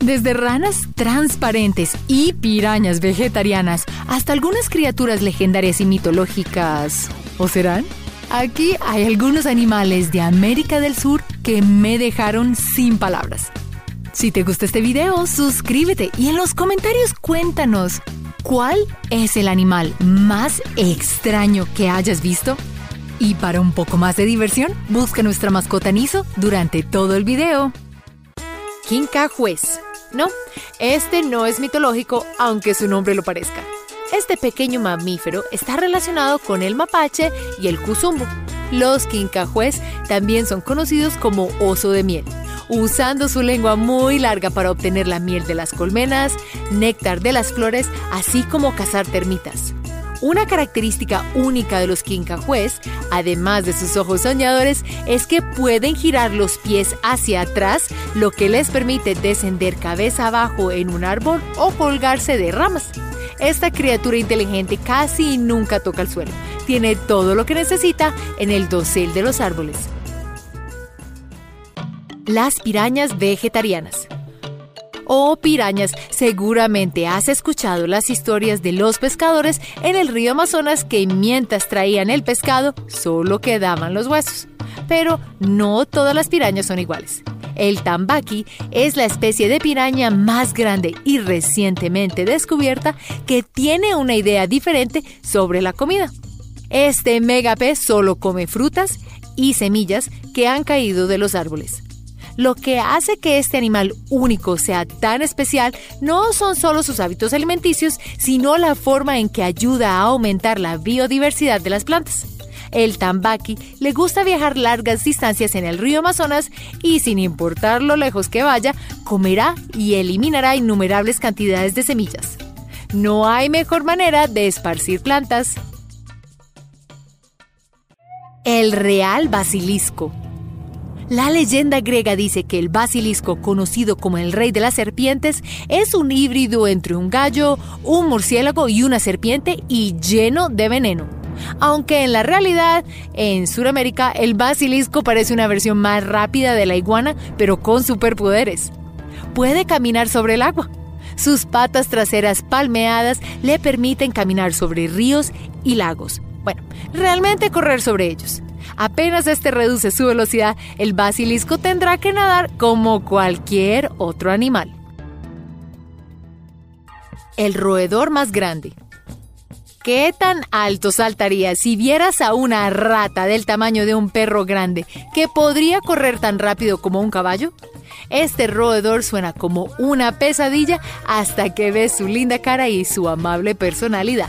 Desde ranas transparentes y pirañas vegetarianas hasta algunas criaturas legendarias y mitológicas. ¿O serán? Aquí hay algunos animales de América del Sur que me dejaron sin palabras. Si te gusta este video, suscríbete y en los comentarios cuéntanos cuál es el animal más extraño que hayas visto. Y para un poco más de diversión, busca nuestra mascota Niso durante todo el video. Quincajuez. No, este no es mitológico, aunque su nombre lo parezca. Este pequeño mamífero está relacionado con el mapache y el cuzumbo. Los quincajués también son conocidos como oso de miel, usando su lengua muy larga para obtener la miel de las colmenas, néctar de las flores, así como cazar termitas. Una característica única de los quincajués, además de sus ojos soñadores, es que pueden girar los pies hacia atrás, lo que les permite descender cabeza abajo en un árbol o colgarse de ramas. Esta criatura inteligente casi nunca toca el suelo. Tiene todo lo que necesita en el dosel de los árboles. Las pirañas vegetarianas. Oh pirañas, seguramente has escuchado las historias de los pescadores en el río Amazonas que mientras traían el pescado solo quedaban los huesos. Pero no todas las pirañas son iguales. El tambaqui es la especie de piraña más grande y recientemente descubierta que tiene una idea diferente sobre la comida. Este megapez solo come frutas y semillas que han caído de los árboles. Lo que hace que este animal único sea tan especial no son solo sus hábitos alimenticios, sino la forma en que ayuda a aumentar la biodiversidad de las plantas. El tambaqui le gusta viajar largas distancias en el río Amazonas y sin importar lo lejos que vaya, comerá y eliminará innumerables cantidades de semillas. No hay mejor manera de esparcir plantas. El real basilisco. La leyenda griega dice que el basilisco, conocido como el rey de las serpientes, es un híbrido entre un gallo, un murciélago y una serpiente y lleno de veneno. Aunque en la realidad, en Sudamérica, el basilisco parece una versión más rápida de la iguana, pero con superpoderes. Puede caminar sobre el agua. Sus patas traseras palmeadas le permiten caminar sobre ríos y lagos. Bueno, realmente correr sobre ellos. Apenas este reduce su velocidad, el basilisco tendrá que nadar como cualquier otro animal. El roedor más grande. ¿Qué tan alto saltaría si vieras a una rata del tamaño de un perro grande que podría correr tan rápido como un caballo? Este roedor suena como una pesadilla hasta que ves su linda cara y su amable personalidad.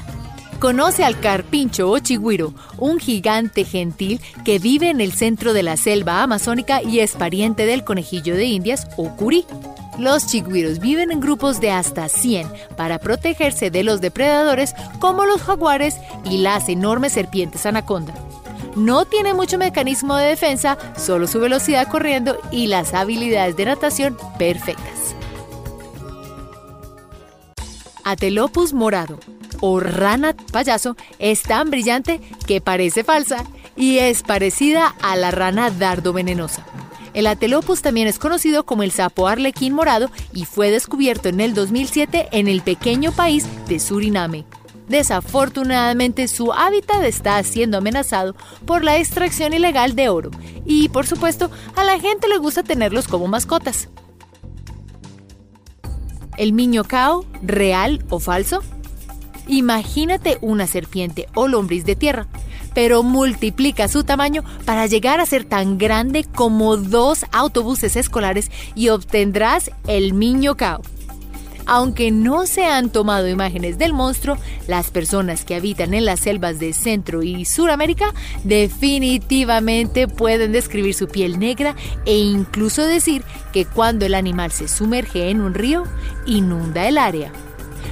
Conoce al carpincho o chigüiro, un gigante gentil que vive en el centro de la selva amazónica y es pariente del conejillo de indias o curí. Los chigüiros viven en grupos de hasta 100 para protegerse de los depredadores como los jaguares y las enormes serpientes anaconda. No tiene mucho mecanismo de defensa, solo su velocidad corriendo y las habilidades de natación perfectas. Atelopus morado o rana payaso es tan brillante que parece falsa y es parecida a la rana dardo venenosa. El Atelopus también es conocido como el sapo arlequín morado y fue descubierto en el 2007 en el pequeño país de Suriname. Desafortunadamente su hábitat está siendo amenazado por la extracción ilegal de oro y por supuesto a la gente le gusta tenerlos como mascotas. ¿El miñocao, real o falso? Imagínate una serpiente o lombriz de tierra, pero multiplica su tamaño para llegar a ser tan grande como dos autobuses escolares y obtendrás el miñocao. Aunque no se han tomado imágenes del monstruo, las personas que habitan en las selvas de Centro y Suramérica definitivamente pueden describir su piel negra e incluso decir que cuando el animal se sumerge en un río, inunda el área.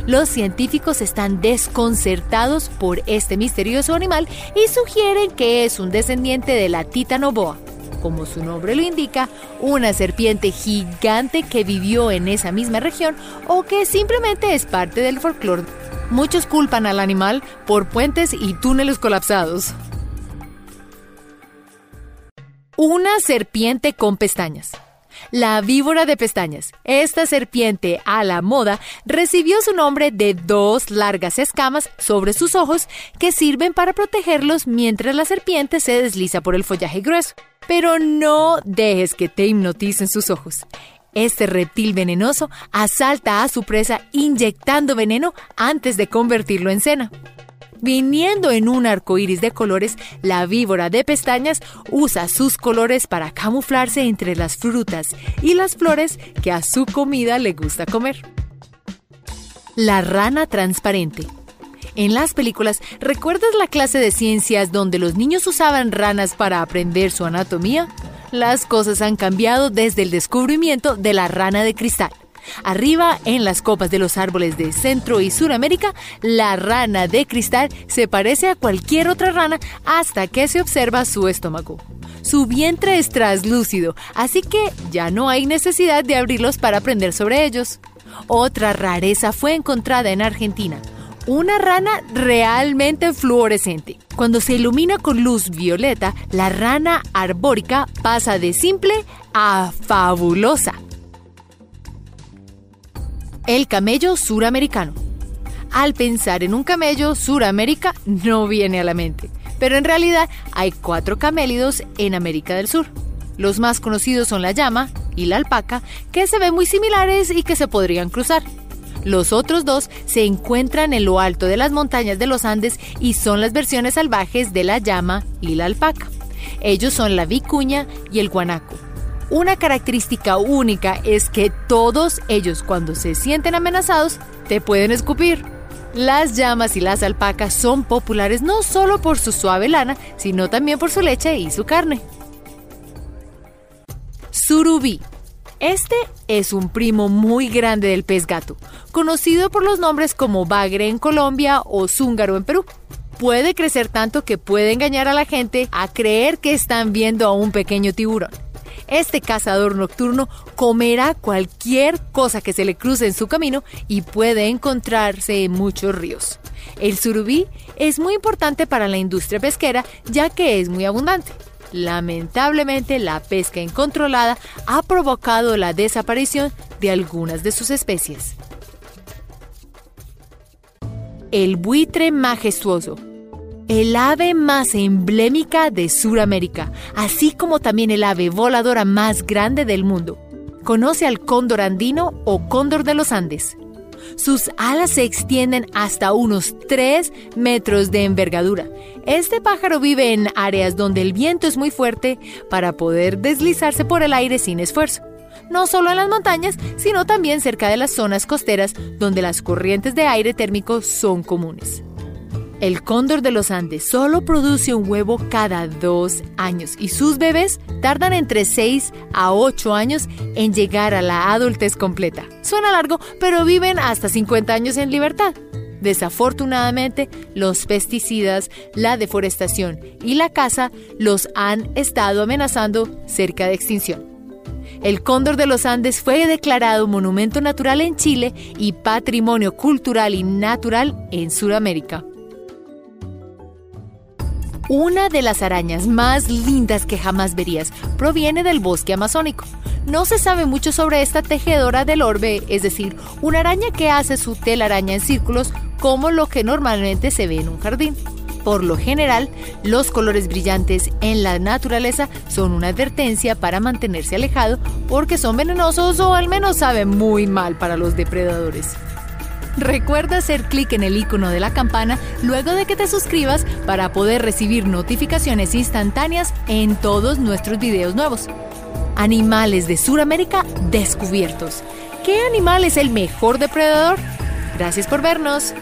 Los científicos están desconcertados por este misterioso animal y sugieren que es un descendiente de la titanoboa. Como su nombre lo indica, una serpiente gigante que vivió en esa misma región o que simplemente es parte del folclore. Muchos culpan al animal por puentes y túneles colapsados. Una serpiente con pestañas. La víbora de pestañas. Esta serpiente a la moda recibió su nombre de dos largas escamas sobre sus ojos que sirven para protegerlos mientras la serpiente se desliza por el follaje grueso. Pero no dejes que te hipnoticen sus ojos. Este reptil venenoso asalta a su presa inyectando veneno antes de convertirlo en cena. Viniendo en un arco iris de colores, la víbora de pestañas usa sus colores para camuflarse entre las frutas y las flores que a su comida le gusta comer. La rana transparente. En las películas, ¿recuerdas la clase de ciencias donde los niños usaban ranas para aprender su anatomía? Las cosas han cambiado desde el descubrimiento de la rana de cristal. Arriba, en las copas de los árboles de Centro y Suramérica, la rana de cristal se parece a cualquier otra rana hasta que se observa su estómago. Su vientre es traslúcido, así que ya no hay necesidad de abrirlos para aprender sobre ellos. Otra rareza fue encontrada en Argentina. Una rana realmente fluorescente. Cuando se ilumina con luz violeta, la rana arbórica pasa de simple a fabulosa. El camello suramericano. Al pensar en un camello suramérica no viene a la mente, pero en realidad hay cuatro camélidos en América del Sur. Los más conocidos son la llama y la alpaca, que se ven muy similares y que se podrían cruzar. Los otros dos se encuentran en lo alto de las montañas de los Andes y son las versiones salvajes de la llama y la alpaca. Ellos son la vicuña y el guanaco. Una característica única es que todos ellos cuando se sienten amenazados te pueden escupir. Las llamas y las alpacas son populares no solo por su suave lana, sino también por su leche y su carne. Surubí. Este es un primo muy grande del pez gato, conocido por los nombres como bagre en Colombia o zúngaro en Perú. Puede crecer tanto que puede engañar a la gente a creer que están viendo a un pequeño tiburón. Este cazador nocturno comerá cualquier cosa que se le cruce en su camino y puede encontrarse en muchos ríos. El surubí es muy importante para la industria pesquera ya que es muy abundante. Lamentablemente, la pesca incontrolada ha provocado la desaparición de algunas de sus especies. El buitre majestuoso el ave más emblemática de Sudamérica, así como también el ave voladora más grande del mundo. Conoce al cóndor andino o cóndor de los Andes. Sus alas se extienden hasta unos 3 metros de envergadura. Este pájaro vive en áreas donde el viento es muy fuerte para poder deslizarse por el aire sin esfuerzo. No solo en las montañas, sino también cerca de las zonas costeras donde las corrientes de aire térmico son comunes. El cóndor de los Andes solo produce un huevo cada dos años y sus bebés tardan entre 6 a 8 años en llegar a la adultez completa. Suena largo, pero viven hasta 50 años en libertad. Desafortunadamente, los pesticidas, la deforestación y la caza los han estado amenazando cerca de extinción. El cóndor de los Andes fue declarado monumento natural en Chile y patrimonio cultural y natural en Sudamérica. Una de las arañas más lindas que jamás verías proviene del bosque amazónico. No se sabe mucho sobre esta tejedora del orbe, es decir, una araña que hace su telaraña en círculos como lo que normalmente se ve en un jardín. Por lo general, los colores brillantes en la naturaleza son una advertencia para mantenerse alejado porque son venenosos o al menos saben muy mal para los depredadores. Recuerda hacer clic en el icono de la campana luego de que te suscribas para poder recibir notificaciones instantáneas en todos nuestros videos nuevos. Animales de Sudamérica descubiertos. ¿Qué animal es el mejor depredador? Gracias por vernos.